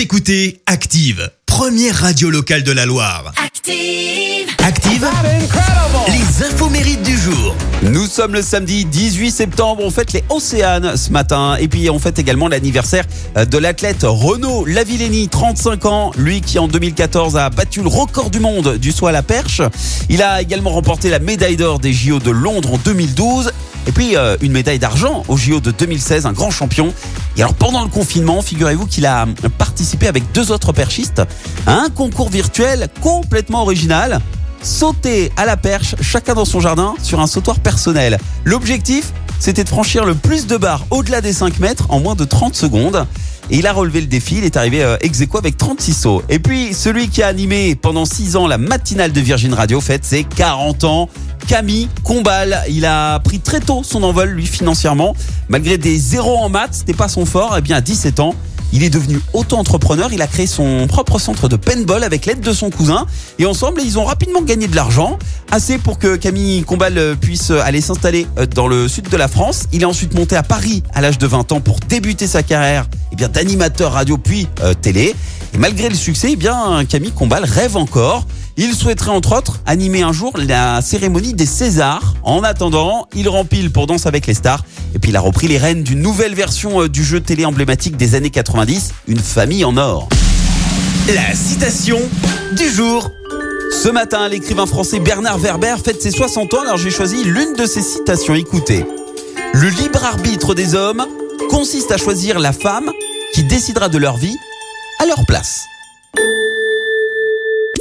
Vous écoutez Active, première radio locale de la Loire. Active. Active, les infos mérites sommes le samedi 18 septembre, on fête les Océanes ce matin et puis on fête également l'anniversaire euh, de l'athlète Renaud Lavillenie, 35 ans, lui qui en 2014 a battu le record du monde du saut à la perche. Il a également remporté la médaille d'or des JO de Londres en 2012 et puis euh, une médaille d'argent au JO de 2016, un grand champion. Et alors pendant le confinement, figurez-vous qu'il a participé avec deux autres perchistes à un concours virtuel complètement original sauter à la perche, chacun dans son jardin, sur un sautoir personnel. L'objectif, c'était de franchir le plus de barres au-delà des 5 mètres en moins de 30 secondes. Et il a relevé le défi, il est arrivé euh, ex aequo avec 36 sauts. Et puis, celui qui a animé pendant 6 ans la matinale de Virgin Radio fête ses 40 ans. Camille Combal, il a pris très tôt son envol, lui, financièrement. Malgré des zéros en maths, c'était pas son fort, et bien à 17 ans, il est devenu auto-entrepreneur. Il a créé son propre centre de paintball avec l'aide de son cousin. Et ensemble, ils ont rapidement gagné de l'argent. Assez pour que Camille Combal puisse aller s'installer dans le sud de la France. Il est ensuite monté à Paris à l'âge de 20 ans pour débuter sa carrière eh bien d'animateur radio puis euh, télé. Et malgré le succès, eh bien Camille Combal rêve encore. Il souhaiterait entre autres animer un jour la cérémonie des Césars. En attendant, il rempile pour Danse avec les stars. Et puis il a repris les rênes d'une nouvelle version euh, du jeu télé emblématique des années 90, Une famille en or. La citation du jour. Ce matin, l'écrivain français Bernard Werber fête ses 60 ans, alors j'ai choisi l'une de ses citations. Écoutez. Le libre arbitre des hommes consiste à choisir la femme qui décidera de leur vie à leur place.